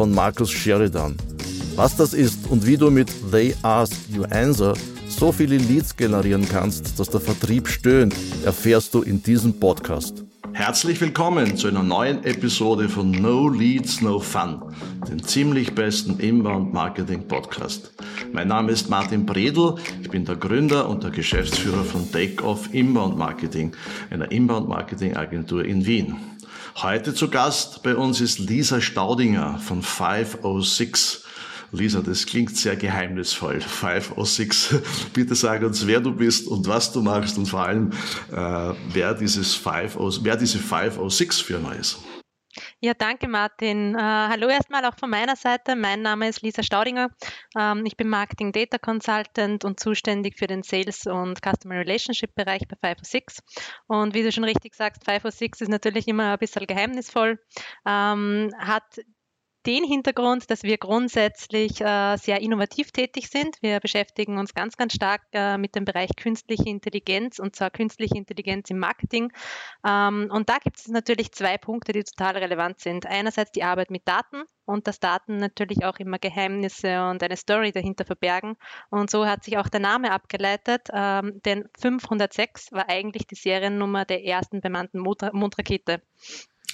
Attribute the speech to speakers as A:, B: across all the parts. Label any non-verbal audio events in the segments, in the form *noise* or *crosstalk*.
A: von Markus Sheridan. Was das ist und wie du mit They Ask You Answer so viele Leads generieren kannst, dass der Vertrieb stöhnt, erfährst du in diesem Podcast. Herzlich willkommen zu einer neuen Episode von No Leads, No Fun, dem ziemlich besten Inbound Marketing Podcast. Mein Name ist Martin Bredl, ich bin der Gründer und der Geschäftsführer von Takeoff Inbound Marketing, einer Inbound Marketing Agentur in Wien. Heute zu Gast bei uns ist Lisa Staudinger von 506. Lisa, das klingt sehr geheimnisvoll. 506. *laughs* Bitte sag uns, wer du bist und was du machst und vor allem, äh, wer, dieses 50, wer diese 506 Firma ist.
B: Ja, danke Martin. Äh, hallo erstmal auch von meiner Seite. Mein Name ist Lisa Staudinger. Ähm, ich bin Marketing Data Consultant und zuständig für den Sales und Customer Relationship Bereich bei 506. Und wie du schon richtig sagst, 506 ist natürlich immer ein bisschen geheimnisvoll, ähm, hat den Hintergrund, dass wir grundsätzlich äh, sehr innovativ tätig sind. Wir beschäftigen uns ganz, ganz stark äh, mit dem Bereich künstliche Intelligenz und zwar künstliche Intelligenz im Marketing. Ähm, und da gibt es natürlich zwei Punkte, die total relevant sind. Einerseits die Arbeit mit Daten und dass Daten natürlich auch immer Geheimnisse und eine Story dahinter verbergen. Und so hat sich auch der Name abgeleitet, ähm, denn 506 war eigentlich die Seriennummer der ersten bemannten Mondrakete.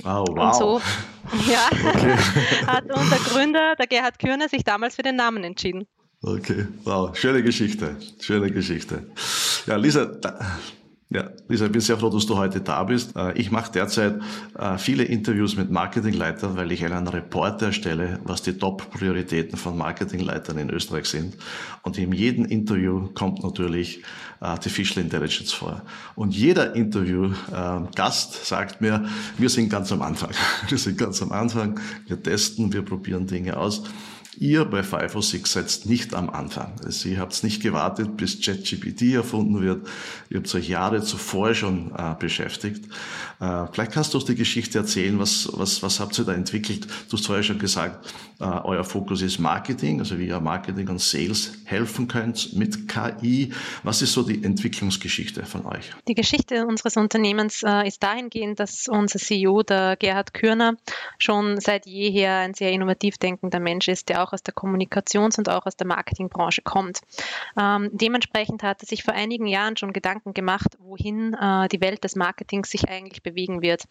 A: Oh, wow. Und so *laughs*
B: ja, okay. *laughs* hat unser Gründer, der Gerhard Kürner, sich damals für den Namen entschieden.
A: Okay, wow, schöne Geschichte, schöne Geschichte. Ja, Lisa, ja, Lisa, ich bin sehr froh, dass du heute da bist. Äh, ich mache derzeit äh, viele Interviews mit Marketingleitern, weil ich einen Report erstelle, was die Top-Prioritäten von Marketingleitern in Österreich sind. Und in jedem Interview kommt natürlich äh, Artificial Intelligence vor. Und jeder Interview-Gast sagt mir, wir sind ganz am Anfang. *laughs* Wir sind ganz am Anfang. Wir testen, wir probieren Dinge aus. Ihr bei 506 seid nicht am Anfang. Also ihr habt nicht gewartet, bis ChatGPT erfunden wird. Ihr habt euch Jahre zuvor schon äh, beschäftigt. Äh, vielleicht kannst du uns die Geschichte erzählen. Was, was, was habt ihr da entwickelt? Du hast vorher schon gesagt, äh, euer Fokus ist Marketing, also wie ihr Marketing und Sales helfen könnt mit KI. Was ist so die Entwicklungsgeschichte von euch?
B: Die Geschichte unseres Unternehmens äh, ist dahingehend, dass unser CEO, der Gerhard Kürner, schon seit jeher ein sehr innovativ denkender Mensch ist, der auch aus der Kommunikations- und auch aus der Marketingbranche kommt. Ähm, dementsprechend hat er sich vor einigen Jahren schon Gedanken gemacht, wohin äh, die Welt des Marketings sich eigentlich bewegen wird.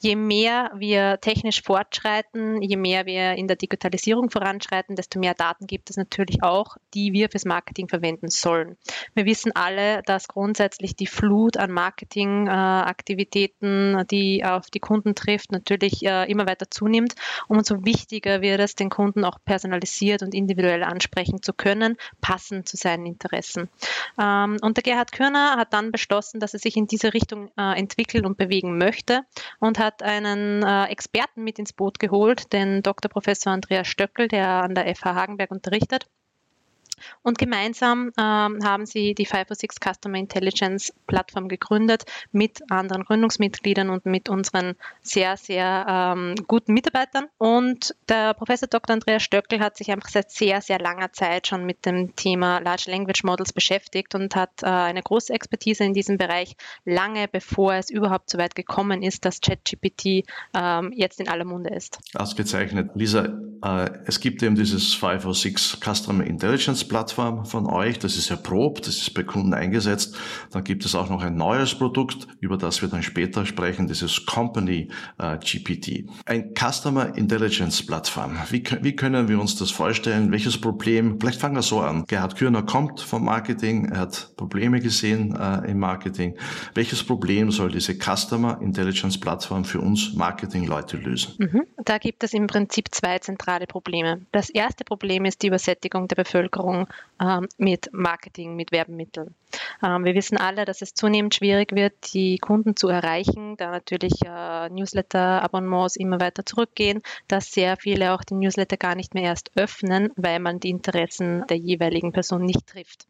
B: Je mehr wir technisch fortschreiten, je mehr wir in der Digitalisierung voranschreiten, desto mehr Daten gibt es natürlich auch, die wir fürs Marketing verwenden sollen. Wir wissen alle, dass grundsätzlich die Flut an Marketingaktivitäten, äh, die auf die Kunden trifft, natürlich äh, immer weiter zunimmt. Umso wichtiger wird es, den Kunden auch personalisiert und individuell ansprechen zu können, passend zu seinen Interessen. Ähm, und der Gerhard Körner hat dann beschlossen, dass er sich in diese Richtung äh, entwickeln und bewegen möchte und hat einen äh, Experten mit ins Boot geholt, den Dr. Professor Andreas Stöckel, der an der FH Hagenberg unterrichtet. Und gemeinsam ähm, haben sie die 506 Customer Intelligence Plattform gegründet mit anderen Gründungsmitgliedern und mit unseren sehr, sehr ähm, guten Mitarbeitern. Und der Professor Dr. Andreas Stöckel hat sich einfach seit sehr, sehr langer Zeit schon mit dem Thema Large Language Models beschäftigt und hat äh, eine große Expertise in diesem Bereich, lange bevor es überhaupt so weit gekommen ist, dass ChatGPT ähm, jetzt in aller Munde ist.
A: Ausgezeichnet. Lisa, es gibt eben dieses 506 Customer Intelligence Plattform von euch. Das ist erprobt, das ist bei Kunden eingesetzt. Dann gibt es auch noch ein neues Produkt, über das wir dann später sprechen, dieses Company äh, GPT. Ein Customer Intelligence Plattform. Wie, wie können wir uns das vorstellen? Welches Problem? Vielleicht fangen wir so an. Gerhard Kürner kommt vom Marketing, er hat Probleme gesehen äh, im Marketing. Welches Problem soll diese Customer Intelligence Plattform für uns Marketingleute lösen?
B: Mhm. Da gibt es im Prinzip zwei zentrale Probleme. Das erste Problem ist die Übersättigung der Bevölkerung ähm, mit Marketing, mit Werbemitteln. Ähm, wir wissen alle, dass es zunehmend schwierig wird, die Kunden zu erreichen, da natürlich äh, Newsletter-Abonnements immer weiter zurückgehen, dass sehr viele auch die Newsletter gar nicht mehr erst öffnen, weil man die Interessen der jeweiligen Person nicht trifft.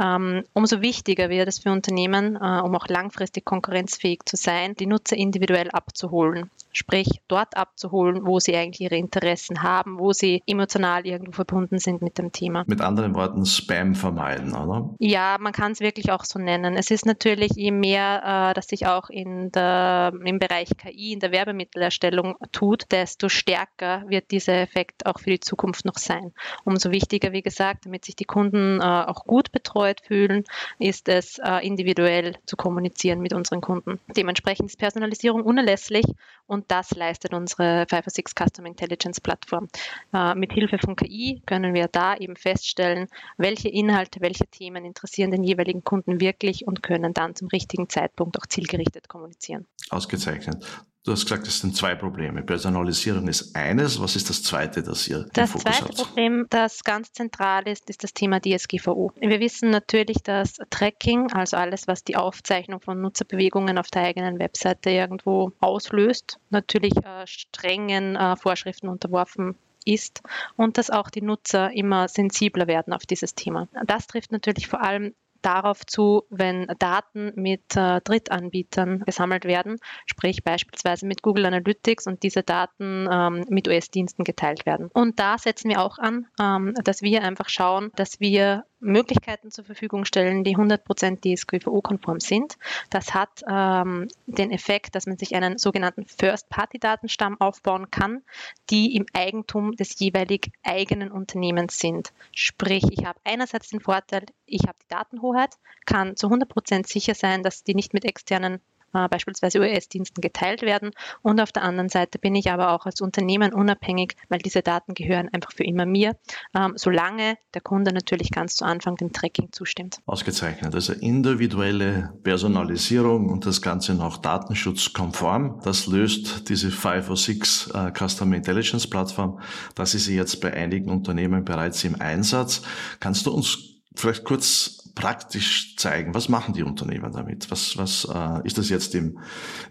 B: Ähm, umso wichtiger wird es für Unternehmen, äh, um auch langfristig konkurrenzfähig zu sein, die Nutzer individuell abzuholen. Sprich, dort abzuholen, wo sie eigentlich ihre Interessen haben, wo sie emotional irgendwo verbunden sind mit dem Thema.
A: Mit anderen Worten, Spam vermeiden, oder?
B: Ja, man kann es wirklich auch so nennen. Es ist natürlich, je mehr äh, das sich auch in der, im Bereich KI, in der Werbemittelerstellung tut, desto stärker wird dieser Effekt auch für die Zukunft noch sein. Umso wichtiger, wie gesagt, damit sich die Kunden äh, auch gut betreut fühlen, ist es äh, individuell zu kommunizieren mit unseren Kunden. Dementsprechend ist Personalisierung unerlässlich und das leistet unsere 506 Customer Intelligence Plattform. Äh, mit Hilfe von KI können wir da eben feststellen, welche Inhalte, welche Themen interessieren den jeweiligen Kunden wirklich und können dann zum richtigen Zeitpunkt auch zielgerichtet kommunizieren.
A: Ausgezeichnet. Du hast gesagt, es sind zwei Probleme. Personalisierung ist eines. Was ist das zweite, das ihr
B: Das zweite hat? Problem, das ganz zentral ist, ist das Thema DSGVO. Wir wissen natürlich, dass Tracking, also alles, was die Aufzeichnung von Nutzerbewegungen auf der eigenen Webseite irgendwo auslöst, natürlich äh, strengen äh, Vorschriften unterworfen ist und dass auch die Nutzer immer sensibler werden auf dieses Thema. Das trifft natürlich vor allem darauf zu, wenn Daten mit äh, Drittanbietern gesammelt werden, sprich beispielsweise mit Google Analytics und diese Daten ähm, mit US-Diensten geteilt werden. Und da setzen wir auch an, ähm, dass wir einfach schauen, dass wir Möglichkeiten zur Verfügung stellen, die 100% DSGVO-konform sind. Das hat ähm, den Effekt, dass man sich einen sogenannten First-Party-Datenstamm aufbauen kann, die im Eigentum des jeweilig eigenen Unternehmens sind. Sprich, ich habe einerseits den Vorteil, ich habe die Datenhoheit, kann zu 100% sicher sein, dass die nicht mit externen äh, beispielsweise US-Diensten geteilt werden. Und auf der anderen Seite bin ich aber auch als Unternehmen unabhängig, weil diese Daten gehören einfach für immer mir, ähm, solange der Kunde natürlich ganz zu Anfang dem Tracking zustimmt.
A: Ausgezeichnet. Also individuelle Personalisierung und das Ganze noch datenschutzkonform. Das löst diese 506 uh, Customer Intelligence Plattform. Das ist jetzt bei einigen Unternehmen bereits im Einsatz. Kannst du uns vielleicht kurz praktisch zeigen? Was machen die Unternehmen damit? Was, was äh, ist das jetzt im,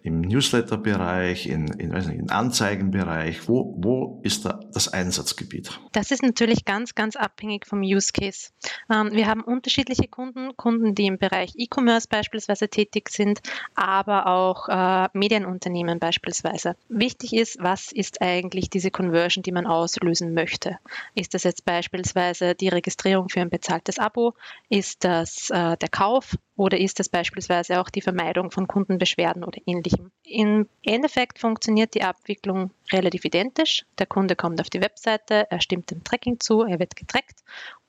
A: im Newsletter-Bereich, in, in, weiß nicht, im Anzeigenbereich? Wo, wo ist da das Einsatzgebiet?
B: Das ist natürlich ganz, ganz abhängig vom Use Case. Ähm, wir haben unterschiedliche Kunden, Kunden, die im Bereich E-Commerce beispielsweise tätig sind, aber auch äh, Medienunternehmen beispielsweise. Wichtig ist, was ist eigentlich diese Conversion, die man auslösen möchte? Ist das jetzt beispielsweise die Registrierung für ein bezahltes Abo? Ist das äh, der Kauf oder ist das beispielsweise auch die Vermeidung von Kundenbeschwerden oder ähnlichem? Im Endeffekt funktioniert die Abwicklung relativ identisch. Der Kunde kommt auf die Webseite, er stimmt dem Tracking zu, er wird getrackt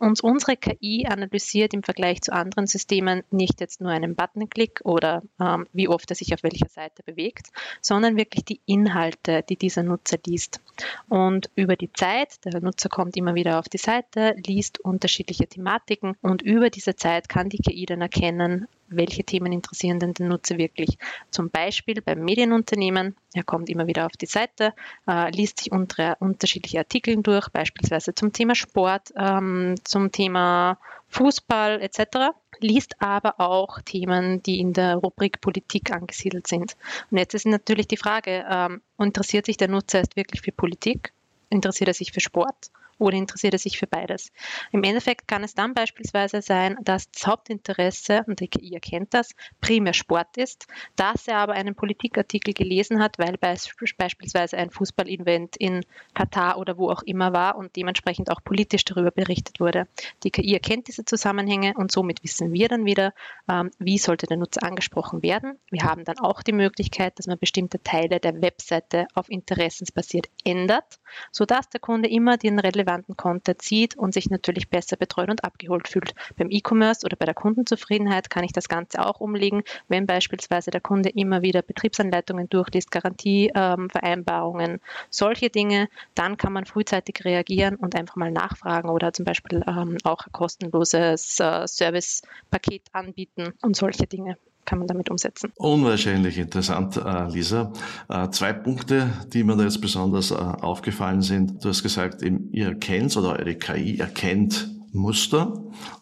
B: und unsere KI analysiert im Vergleich zu anderen Systemen nicht jetzt nur einen Buttonklick oder ähm, wie oft er sich auf welcher Seite bewegt, sondern wirklich die Inhalte, die dieser Nutzer liest. Und über die Zeit, der Nutzer kommt immer wieder auf die Seite, liest unterschiedliche Thematiken und über diese Zeit kann die KI dann erkennen, welche Themen interessieren denn den Nutzer wirklich. Zum Beispiel beim Medienunternehmen, er kommt immer wieder auf die Seite, äh, liest sich unter, unterschiedliche Artikel durch, beispielsweise zum Thema Sport, ähm, zum Thema Fußball etc., liest aber auch Themen, die in der Rubrik Politik angesiedelt sind. Und jetzt ist natürlich die Frage, ähm, interessiert sich der Nutzer erst wirklich für Politik? Interessiert er sich für Sport? Oder interessiert er sich für beides? Im Endeffekt kann es dann beispielsweise sein, dass das Hauptinteresse, und die KI erkennt das, primär Sport ist, dass er aber einen Politikartikel gelesen hat, weil beispielsweise ein Fußball-Event in Katar oder wo auch immer war und dementsprechend auch politisch darüber berichtet wurde. Die KI erkennt diese Zusammenhänge und somit wissen wir dann wieder, ähm, wie sollte der Nutzer angesprochen werden. Wir haben dann auch die Möglichkeit, dass man bestimmte Teile der Webseite auf interessensbasiert ändert, sodass der Kunde immer den relevanten relevanten Content sieht und sich natürlich besser betreut und abgeholt fühlt. Beim E-Commerce oder bei der Kundenzufriedenheit kann ich das Ganze auch umlegen, wenn beispielsweise der Kunde immer wieder Betriebsanleitungen durchliest, Garantievereinbarungen, ähm, solche Dinge, dann kann man frühzeitig reagieren und einfach mal nachfragen oder zum Beispiel ähm, auch ein kostenloses äh, Servicepaket anbieten und solche Dinge kann man damit umsetzen.
A: Unwahrscheinlich interessant, äh, Lisa. Äh, zwei Punkte, die mir da jetzt besonders äh, aufgefallen sind. Du hast gesagt, ihr erkennt oder eure KI erkennt Muster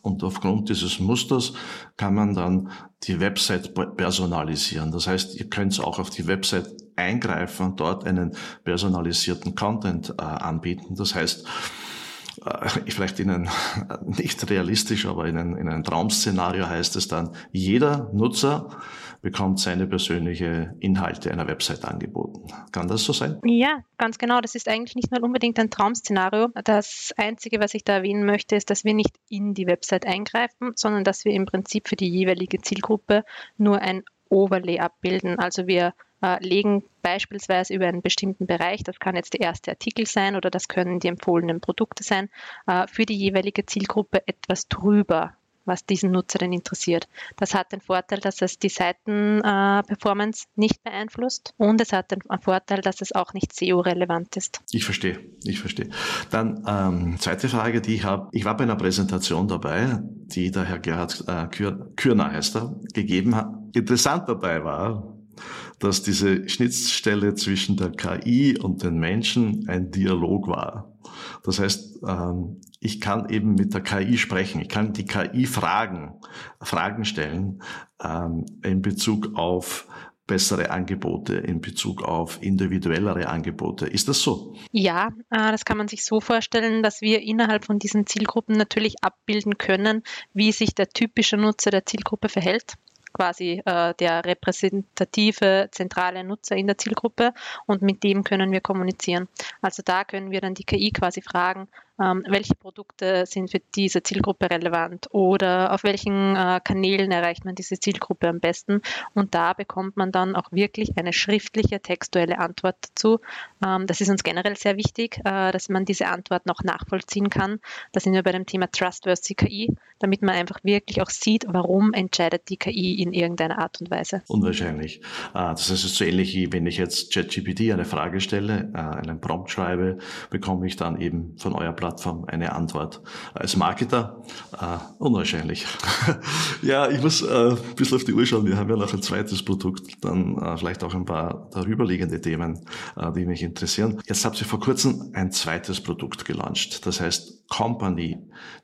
A: und aufgrund dieses Musters kann man dann die Website personalisieren. Das heißt, ihr könnt auch auf die Website eingreifen und dort einen personalisierten Content anbieten. Das heißt, äh, vielleicht in ein, nicht realistisch, aber in ein, in ein Traum-Szenario heißt es dann, jeder Nutzer bekommt seine persönliche Inhalte einer Website angeboten. Kann das so sein?
B: Ja, ganz genau. Das ist eigentlich nicht mal unbedingt ein Traum-Szenario. Das Einzige, was ich da erwähnen möchte, ist, dass wir nicht in die Website eingreifen, sondern dass wir im Prinzip für die jeweilige Zielgruppe nur ein Overlay abbilden. Also wir äh, legen beispielsweise über einen bestimmten Bereich, das kann jetzt der erste Artikel sein oder das können die empfohlenen Produkte sein, äh, für die jeweilige Zielgruppe etwas drüber was diesen Nutzer denn interessiert. Das hat den Vorteil, dass es die Seitenperformance nicht beeinflusst und es hat den Vorteil, dass es auch nicht SEO-relevant ist.
A: Ich verstehe, ich verstehe. Dann ähm, zweite Frage, die ich habe. Ich war bei einer Präsentation dabei, die der Herr Gerhard äh, Kür, Kürner heißt er, gegeben hat. Interessant dabei war, dass diese Schnittstelle zwischen der KI und den Menschen ein Dialog war. Das heißt, ähm, ich kann eben mit der KI sprechen. Ich kann die KI fragen, Fragen stellen ähm, in Bezug auf bessere Angebote in Bezug auf individuellere Angebote. Ist das so?
B: Ja, äh, das kann man sich so vorstellen, dass wir innerhalb von diesen Zielgruppen natürlich abbilden können, wie sich der typische Nutzer der Zielgruppe verhält quasi äh, der repräsentative zentrale Nutzer in der Zielgruppe und mit dem können wir kommunizieren. Also da können wir dann die KI quasi fragen, ähm, welche Produkte sind für diese Zielgruppe relevant oder auf welchen äh, Kanälen erreicht man diese Zielgruppe am besten. Und da bekommt man dann auch wirklich eine schriftliche, textuelle Antwort dazu. Ähm, das ist uns generell sehr wichtig, äh, dass man diese Antwort noch nachvollziehen kann. Da sind wir bei dem Thema Trustworthy KI, damit man einfach wirklich auch sieht, warum entscheidet die KI in irgendeiner Art und Weise.
A: Unwahrscheinlich. Ah, das heißt, es ist so ähnlich wie wenn ich jetzt ChatGPT eine Frage stelle, äh, einen Prompt schreibe, bekomme ich dann eben von eurer Plattform Plattform eine Antwort. Als Marketer äh, unwahrscheinlich. *laughs* ja, ich muss äh, ein bisschen auf die Uhr schauen. Wir haben ja noch ein zweites Produkt, dann äh, vielleicht auch ein paar darüberliegende Themen, äh, die mich interessieren. Jetzt habt ihr vor kurzem ein zweites Produkt gelauncht, das heißt Company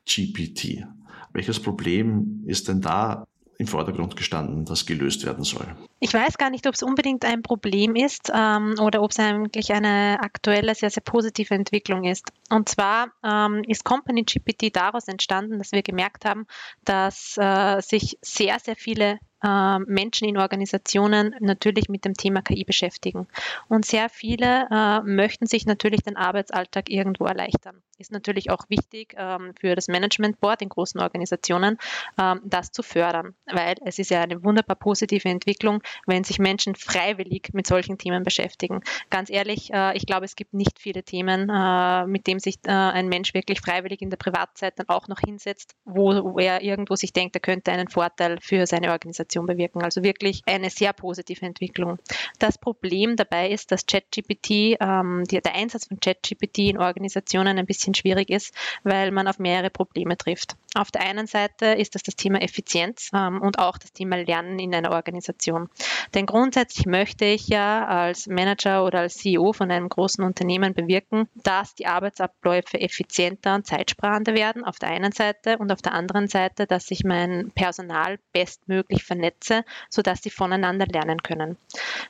A: GPT. Welches Problem ist denn da im Vordergrund gestanden, das gelöst werden soll.
B: Ich weiß gar nicht, ob es unbedingt ein Problem ist ähm, oder ob es eigentlich eine aktuelle, sehr, sehr positive Entwicklung ist. Und zwar ähm, ist Company GPT daraus entstanden, dass wir gemerkt haben, dass äh, sich sehr, sehr viele äh, Menschen in Organisationen natürlich mit dem Thema KI beschäftigen. Und sehr viele äh, möchten sich natürlich den Arbeitsalltag irgendwo erleichtern. Ist natürlich auch wichtig ähm, für das Management Board in großen Organisationen, ähm, das zu fördern, weil es ist ja eine wunderbar positive Entwicklung, wenn sich Menschen freiwillig mit solchen Themen beschäftigen. Ganz ehrlich, äh, ich glaube, es gibt nicht viele Themen, äh, mit dem sich ein Mensch wirklich freiwillig in der Privatzeit dann auch noch hinsetzt, wo er irgendwo sich denkt, er könnte einen Vorteil für seine Organisation Organisation bewirken. Also wirklich eine sehr positive Entwicklung. Das Problem dabei ist, dass ChatGPT, ähm, der Einsatz von ChatGPT in Organisationen ein bisschen schwierig ist, weil man auf mehrere Probleme trifft. Auf der einen Seite ist das das Thema Effizienz ähm, und auch das Thema Lernen in einer Organisation. Denn grundsätzlich möchte ich ja als Manager oder als CEO von einem großen Unternehmen bewirken, dass die Arbeitsabläufe effizienter und zeitsparender werden auf der einen Seite und auf der anderen Seite, dass sich mein Personal bestmöglich vernetzt vernetze, sodass sie voneinander lernen können.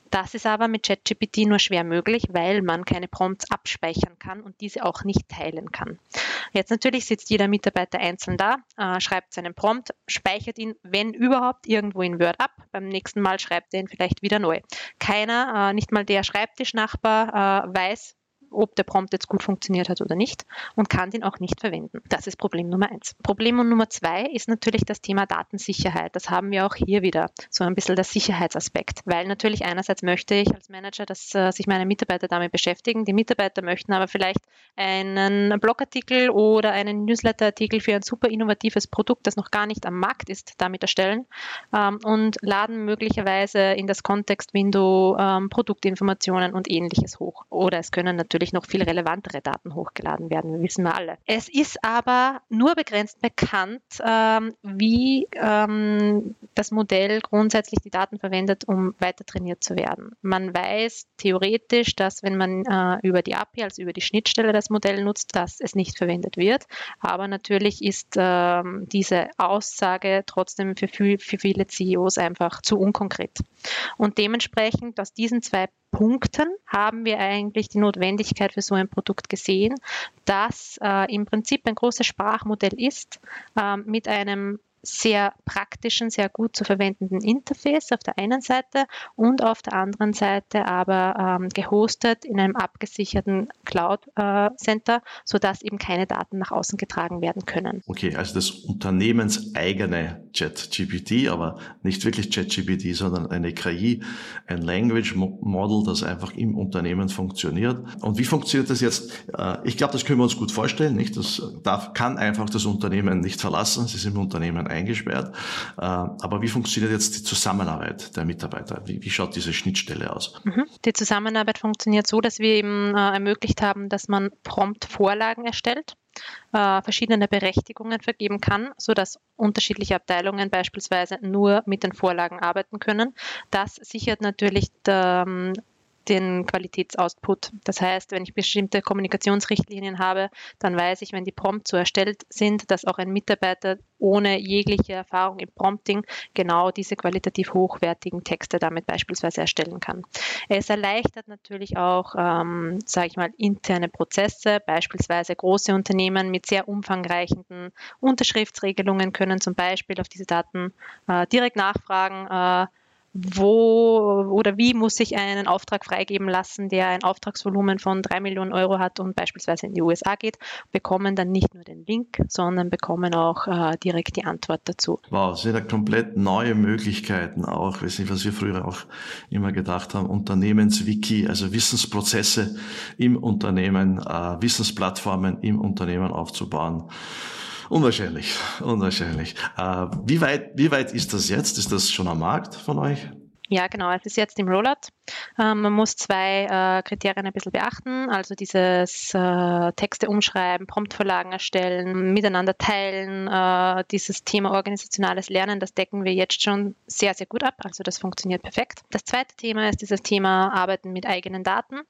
B: Das ist aber mit ChatGPT nur schwer möglich, weil man keine Prompts abspeichern kann und diese auch nicht teilen kann. Jetzt natürlich sitzt jeder Mitarbeiter einzeln da, äh, schreibt seinen Prompt, speichert ihn, wenn überhaupt, irgendwo in Word ab. Beim nächsten Mal schreibt er ihn vielleicht wieder neu. Keiner, äh, nicht mal der Schreibtischnachbar, äh, weiß, ob der Prompt jetzt gut funktioniert hat oder nicht und kann den auch nicht verwenden. Das ist Problem Nummer eins. Problem Nummer zwei ist natürlich das Thema Datensicherheit. Das haben wir auch hier wieder, so ein bisschen der Sicherheitsaspekt, weil natürlich einerseits möchte ich als Manager, dass äh, sich meine Mitarbeiter damit beschäftigen. Die Mitarbeiter möchten aber vielleicht einen Blogartikel oder einen Newsletterartikel für ein super innovatives Produkt, das noch gar nicht am Markt ist, damit erstellen ähm, und laden möglicherweise in das Kontextwindow ähm, Produktinformationen und ähnliches hoch. Oder es können natürlich natürlich noch viel relevantere Daten hochgeladen werden, wissen wir alle. Es ist aber nur begrenzt bekannt, ähm, wie ähm, das Modell grundsätzlich die Daten verwendet, um weiter trainiert zu werden. Man weiß theoretisch, dass wenn man äh, über die API, also über die Schnittstelle das Modell nutzt, dass es nicht verwendet wird. Aber natürlich ist ähm, diese Aussage trotzdem für, für viele CEOs einfach zu unkonkret. Und dementsprechend aus diesen zwei Punkten haben wir eigentlich die Notwendigkeit für so ein Produkt gesehen, das äh, im Prinzip ein großes Sprachmodell ist, äh, mit einem sehr praktischen, sehr gut zu verwendenden Interface auf der einen Seite und auf der anderen Seite aber ähm, gehostet in einem abgesicherten Cloud-Center, äh, sodass eben keine Daten nach außen getragen werden können.
A: Okay, also das unternehmenseigene ChatGPT, aber nicht wirklich ChatGPT, sondern eine KI, ein Language Model, das einfach im Unternehmen funktioniert. Und wie funktioniert das jetzt? Äh, ich glaube, das können wir uns gut vorstellen, nicht? Das darf, kann einfach das Unternehmen nicht verlassen. Sie sind im Unternehmen eingesperrt. Äh, aber wie funktioniert jetzt die Zusammenarbeit der Mitarbeiter? Wie, wie schaut diese Schnittstelle aus?
B: Mhm. Die Zusammenarbeit funktioniert so, dass wir eben äh, ermöglicht haben, dass man prompt Vorlagen erstellt äh, verschiedene Berechtigungen vergeben kann, sodass unterschiedliche Abteilungen beispielsweise nur mit den Vorlagen arbeiten können. Das sichert natürlich der, ähm, den Qualitätsoutput. Das heißt, wenn ich bestimmte Kommunikationsrichtlinien habe, dann weiß ich, wenn die Prompts so erstellt sind, dass auch ein Mitarbeiter ohne jegliche Erfahrung im Prompting genau diese qualitativ hochwertigen Texte damit beispielsweise erstellen kann. Es erleichtert natürlich auch, ähm, sage ich mal, interne Prozesse. Beispielsweise große Unternehmen mit sehr umfangreichen Unterschriftsregelungen können zum Beispiel auf diese Daten äh, direkt nachfragen. Äh, wo oder wie muss ich einen Auftrag freigeben lassen, der ein Auftragsvolumen von drei Millionen Euro hat und beispielsweise in die USA geht, bekommen dann nicht nur den Link, sondern bekommen auch äh, direkt die Antwort dazu.
A: Wow, das sind ja komplett neue Möglichkeiten auch, weiß nicht, was wir früher auch immer gedacht haben, Unternehmenswiki, also Wissensprozesse im Unternehmen, äh, Wissensplattformen im Unternehmen aufzubauen. Unwahrscheinlich, unwahrscheinlich. Äh, wie, weit, wie weit ist das jetzt? Ist das schon am Markt von euch?
B: Ja, genau. Es ist jetzt im Rollout. Ähm, man muss zwei äh, Kriterien ein bisschen beachten, also dieses äh, Texte umschreiben, Promptvorlagen erstellen, miteinander teilen, äh, dieses Thema organisationales Lernen, das decken wir jetzt schon sehr, sehr gut ab. Also das funktioniert perfekt. Das zweite Thema ist dieses Thema Arbeiten mit eigenen Daten.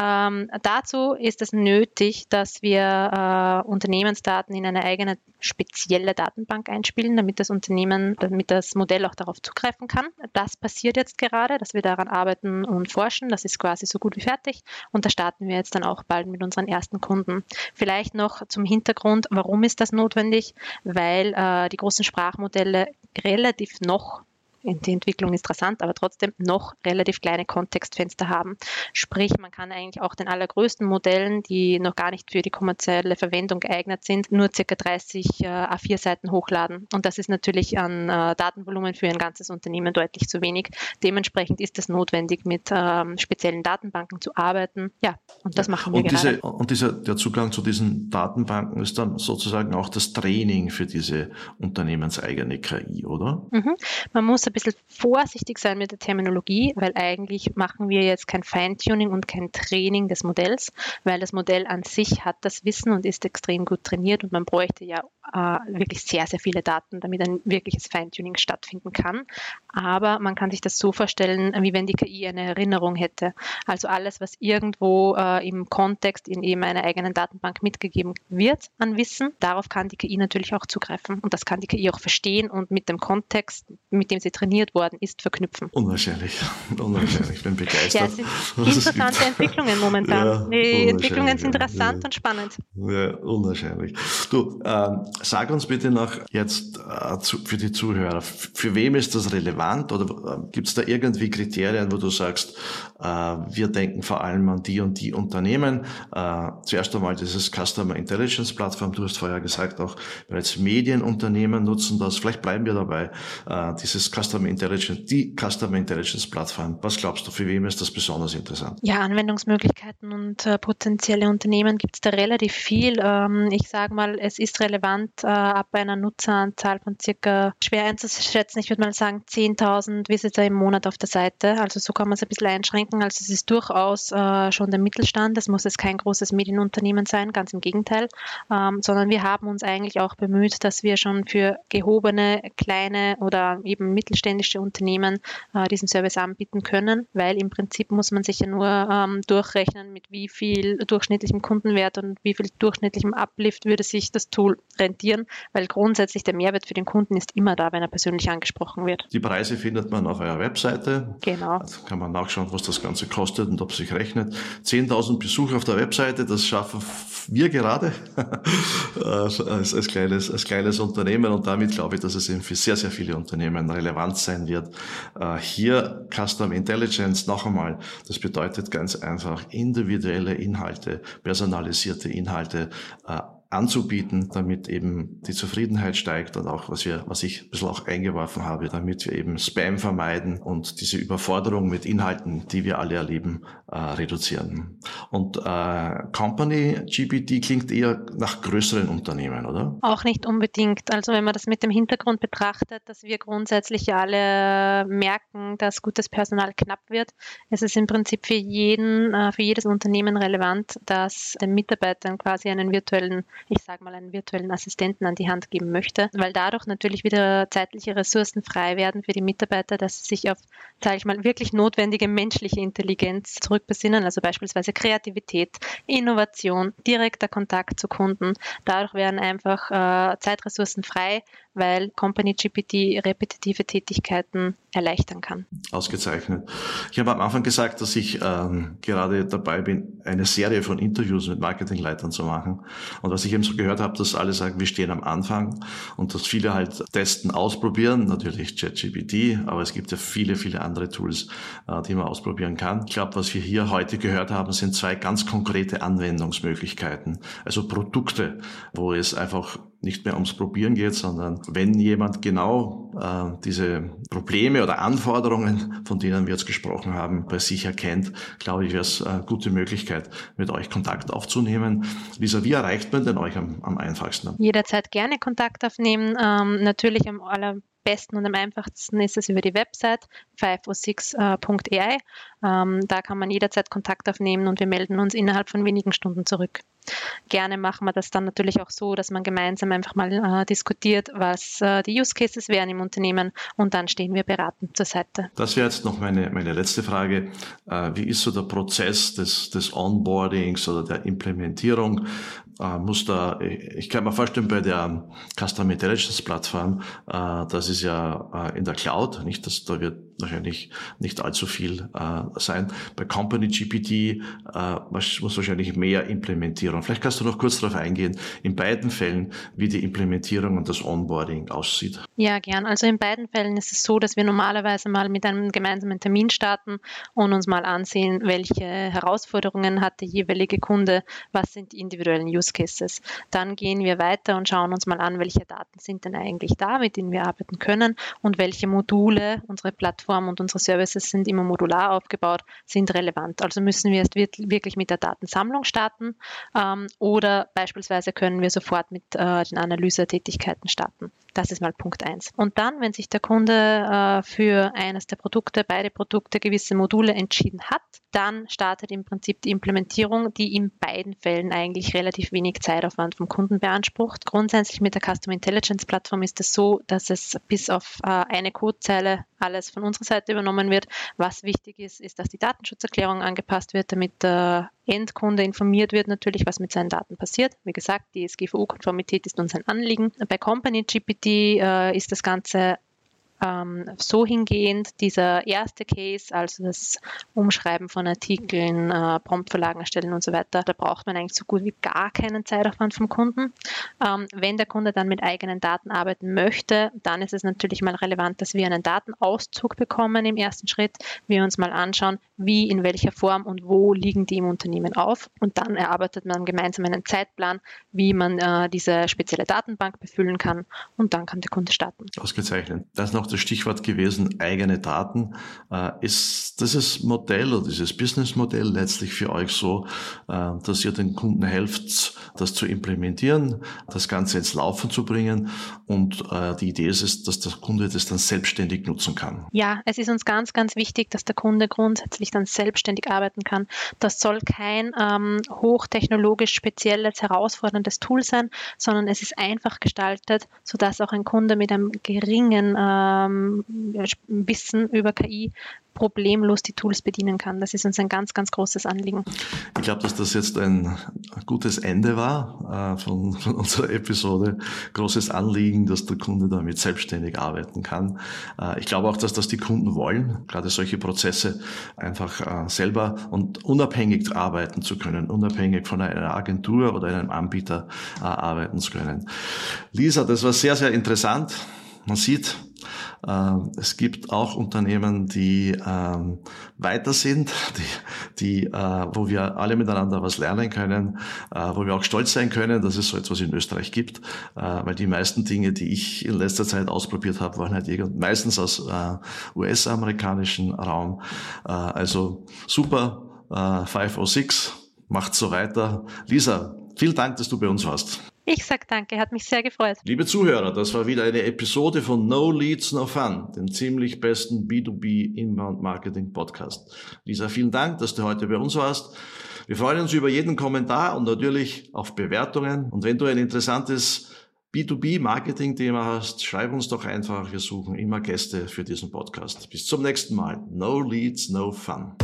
B: Ähm, dazu ist es nötig, dass wir äh, Unternehmensdaten in eine eigene spezielle Datenbank einspielen, damit das Unternehmen, damit das Modell auch darauf zugreifen kann. Das passiert jetzt gerade, dass wir daran arbeiten und forschen. Das ist quasi so gut wie fertig. Und da starten wir jetzt dann auch bald mit unseren ersten Kunden. Vielleicht noch zum Hintergrund, warum ist das notwendig? Weil äh, die großen Sprachmodelle relativ noch die Entwicklung ist rasant, aber trotzdem noch relativ kleine Kontextfenster haben. Sprich, man kann eigentlich auch den allergrößten Modellen, die noch gar nicht für die kommerzielle Verwendung geeignet sind, nur circa 30 äh, A4-Seiten hochladen. Und das ist natürlich an äh, Datenvolumen für ein ganzes Unternehmen deutlich zu wenig. Dementsprechend ist es notwendig, mit ähm, speziellen Datenbanken zu arbeiten. Ja, und das machen wir
A: und
B: gerade.
A: Diese, und dieser, der Zugang zu diesen Datenbanken ist dann sozusagen auch das Training für diese unternehmenseigene KI, oder?
B: Mhm. Man muss ein bisschen vorsichtig sein mit der Terminologie, weil eigentlich machen wir jetzt kein Feintuning und kein Training des Modells, weil das Modell an sich hat das Wissen und ist extrem gut trainiert und man bräuchte ja äh, wirklich sehr, sehr viele Daten, damit ein wirkliches Feintuning stattfinden kann. Aber man kann sich das so vorstellen, wie wenn die KI eine Erinnerung hätte. Also alles, was irgendwo äh, im Kontext in eben einer eigenen Datenbank mitgegeben wird an Wissen, darauf kann die KI natürlich auch zugreifen. Und das kann die KI auch verstehen und mit dem Kontext, mit dem sie trainiert worden ist, verknüpfen.
A: Unwahrscheinlich. *laughs* Unwahrscheinlich. Ich bin begeistert. Ja, es
B: sind interessante Entwicklungen momentan. Ja, die Entwicklungen sind rasant ja. und spannend.
A: Ja, unwahrscheinlich. Du, ähm, sag uns bitte noch jetzt äh, zu, für die Zuhörer, für wem ist das relevant oder äh, gibt es da irgendwie Kriterien, wo du sagst, äh, wir denken vor allem an die und die Unternehmen. Äh, zuerst einmal dieses Customer Intelligence Plattform, du hast vorher gesagt, auch bereits Medienunternehmen nutzen das, vielleicht bleiben wir dabei, äh, dieses Customer Customer Intelligence, die Customer Intelligence Plattform. Was glaubst du, für wem ist das besonders interessant?
B: Ja, Anwendungsmöglichkeiten und äh, potenzielle Unternehmen gibt es da relativ viel. Ähm, ich sage mal, es ist relevant äh, ab einer Nutzeranzahl von circa, schwer einzuschätzen, ich würde mal sagen 10.000 Visitor im Monat auf der Seite. Also so kann man es ein bisschen einschränken. Also es ist durchaus äh, schon der Mittelstand. Es muss jetzt kein großes Medienunternehmen sein, ganz im Gegenteil, ähm, sondern wir haben uns eigentlich auch bemüht, dass wir schon für gehobene, kleine oder eben mittelständische Unternehmen äh, diesen Service anbieten können, weil im Prinzip muss man sich ja nur ähm, durchrechnen, mit wie viel durchschnittlichem Kundenwert und wie viel durchschnittlichem Uplift würde sich das Tool rentieren, weil grundsätzlich der Mehrwert für den Kunden ist immer da, wenn er persönlich angesprochen wird.
A: Die Preise findet man auf eurer Webseite.
B: Genau.
A: Da kann man nachschauen, was das Ganze kostet und ob es sich rechnet. 10.000 Besucher auf der Webseite, das schaffen wir gerade *laughs* als, als, kleines, als kleines Unternehmen und damit glaube ich, dass es eben für sehr, sehr viele Unternehmen relevant sein wird. Äh, hier Custom Intelligence noch einmal, das bedeutet ganz einfach individuelle Inhalte, personalisierte Inhalte, äh, anzubieten, damit eben die Zufriedenheit steigt und auch, was wir, was ich ein bisschen auch eingeworfen habe, damit wir eben Spam vermeiden und diese Überforderung mit Inhalten, die wir alle erleben, äh, reduzieren. Und äh, Company GPT klingt eher nach größeren Unternehmen, oder?
B: Auch nicht unbedingt. Also wenn man das mit dem Hintergrund betrachtet, dass wir grundsätzlich alle merken, dass gutes Personal knapp wird, es ist im Prinzip für jeden, äh, für jedes Unternehmen relevant, dass den Mitarbeitern quasi einen virtuellen ich sage mal, einen virtuellen Assistenten an die Hand geben möchte, weil dadurch natürlich wieder zeitliche Ressourcen frei werden für die Mitarbeiter, dass sie sich auf, sage ich mal, wirklich notwendige menschliche Intelligenz zurückbesinnen, also beispielsweise Kreativität, Innovation, direkter Kontakt zu Kunden. Dadurch werden einfach äh, Zeitressourcen frei, weil Company GPT repetitive Tätigkeiten erleichtern kann.
A: Ausgezeichnet. Ich habe am Anfang gesagt, dass ich ähm, gerade dabei bin, eine Serie von Interviews mit Marketingleitern zu machen. Und was ich eben so gehört habe, dass alle sagen, wir stehen am Anfang und dass viele halt testen, ausprobieren, natürlich ChatGPT, aber es gibt ja viele, viele andere Tools, äh, die man ausprobieren kann. Ich glaube, was wir hier heute gehört haben, sind zwei ganz konkrete Anwendungsmöglichkeiten, also Produkte, wo es einfach nicht mehr ums Probieren geht, sondern wenn jemand genau äh, diese Probleme oder Anforderungen, von denen wir jetzt gesprochen haben, bei sich erkennt, glaube ich, wäre es eine gute Möglichkeit, mit euch Kontakt aufzunehmen. Lisa, wie erreicht man denn euch am, am einfachsten?
B: Jederzeit gerne Kontakt aufnehmen. Ähm, natürlich am aller besten und am einfachsten ist es über die Website 506.ai. Ähm, da kann man jederzeit Kontakt aufnehmen und wir melden uns innerhalb von wenigen Stunden zurück. Gerne machen wir das dann natürlich auch so, dass man gemeinsam einfach mal äh, diskutiert, was äh, die Use Cases wären im Unternehmen und dann stehen wir beratend zur Seite.
A: Das wäre jetzt noch meine, meine letzte Frage. Äh, wie ist so der Prozess des, des Onboardings oder der Implementierung? Äh, muss da, ich kann mir vorstellen, bei der Custom Intelligence Plattform, äh, das ist ja äh, in der Cloud, nicht? Das, da wird wahrscheinlich nicht allzu viel äh, sein. Bei Company GPT äh, muss wahrscheinlich mehr Implementierung. Vielleicht kannst du noch kurz darauf eingehen, in beiden Fällen, wie die Implementierung und das Onboarding aussieht.
B: Ja, gern. Also in beiden Fällen ist es so, dass wir normalerweise mal mit einem gemeinsamen Termin starten und uns mal ansehen, welche Herausforderungen hat der jeweilige Kunde, was sind die individuellen Use Cases. Dann gehen wir weiter und schauen uns mal an, welche Daten sind denn eigentlich da, mit denen wir arbeiten können und welche Module unsere Plattform Plattform und unsere Services sind immer modular aufgebaut, sind relevant. Also müssen wir erst wirklich mit der Datensammlung starten ähm, oder beispielsweise können wir sofort mit äh, den Analysetätigkeiten starten. Das ist mal Punkt 1. Und dann, wenn sich der Kunde äh, für eines der Produkte, beide Produkte, gewisse Module entschieden hat, dann startet im Prinzip die Implementierung, die in beiden Fällen eigentlich relativ wenig Zeitaufwand vom Kunden beansprucht. Grundsätzlich mit der Custom Intelligence Plattform ist es so, dass es bis auf äh, eine Codezeile alles von unserer Seite übernommen wird. Was wichtig ist, ist, dass die Datenschutzerklärung angepasst wird, damit der Endkunde informiert wird natürlich, was mit seinen Daten passiert. Wie gesagt, die SGVO-Konformität ist uns ein Anliegen. Bei Company GPT äh, ist das Ganze ähm, so hingehend, dieser erste Case, also das Umschreiben von Artikeln, äh, Promptverlagen erstellen und so weiter, da braucht man eigentlich so gut wie gar keinen Zeitaufwand vom Kunden. Ähm, wenn der Kunde dann mit eigenen Daten arbeiten möchte, dann ist es natürlich mal relevant, dass wir einen Datenauszug bekommen im ersten Schritt, wir uns mal anschauen, wie, in welcher Form und wo liegen die im Unternehmen auf und dann erarbeitet man gemeinsam einen Zeitplan, wie man äh, diese spezielle Datenbank befüllen kann und dann kann der Kunde starten.
A: Ausgezeichnet. Das noch das Stichwort gewesen, eigene Daten. Äh, ist dieses Modell oder dieses Businessmodell letztlich für euch so, äh, dass ihr den Kunden helft, das zu implementieren, das Ganze ins Laufen zu bringen und äh, die Idee ist es, dass der Kunde das dann selbstständig nutzen kann?
B: Ja, es ist uns ganz, ganz wichtig, dass der Kunde grundsätzlich dann selbstständig arbeiten kann. Das soll kein ähm, hochtechnologisch spezielles, herausforderndes Tool sein, sondern es ist einfach gestaltet, sodass auch ein Kunde mit einem geringen ähm, Wissen über KI problemlos die Tools bedienen kann. Das ist uns ein ganz, ganz großes Anliegen.
A: Ich glaube, dass das jetzt ein gutes Ende war äh, von, von, unserer Episode. Großes Anliegen, dass der Kunde damit selbstständig arbeiten kann. Äh, ich glaube auch, dass das die Kunden wollen, gerade solche Prozesse einfach äh, selber und unabhängig arbeiten zu können, unabhängig von einer Agentur oder einem Anbieter äh, arbeiten zu können. Lisa, das war sehr, sehr interessant. Man sieht, es gibt auch Unternehmen, die ähm, weiter sind, *laughs* die, die, äh, wo wir alle miteinander was lernen können, äh, wo wir auch stolz sein können, dass es so etwas in Österreich gibt, weil die meisten Dinge, die ich in letzter Zeit ausprobiert habe, waren halt meistens aus US-amerikanischen Raum. Also super, 506, macht so weiter. Lisa, vielen Dank, dass du bei uns warst.
B: Ich sag danke, hat mich sehr gefreut.
A: Liebe Zuhörer, das war wieder eine Episode von No Leads, No Fun, dem ziemlich besten B2B Inbound Marketing Podcast. Lisa, vielen Dank, dass du heute bei uns warst. Wir freuen uns über jeden Kommentar und natürlich auf Bewertungen. Und wenn du ein interessantes B2B-Marketing-Thema hast, schreib uns doch einfach. Wir suchen immer Gäste für diesen Podcast. Bis zum nächsten Mal. No Leads, No Fun.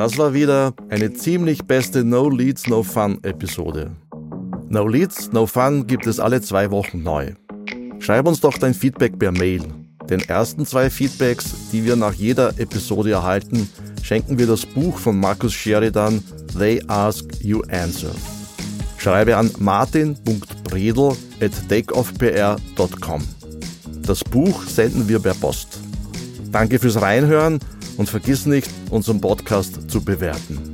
A: Das war wieder eine ziemlich beste No Leads, No Fun Episode. No Leads, No Fun gibt es alle zwei Wochen neu. Schreib uns doch dein Feedback per Mail. Den ersten zwei Feedbacks, die wir nach jeder Episode erhalten, schenken wir das Buch von Markus Sheridan They Ask You Answer. Schreibe an martin.bredel at takeoffpr.com. Das Buch senden wir per Post. Danke fürs Reinhören und vergiss nicht, unseren Podcast zu bewerten.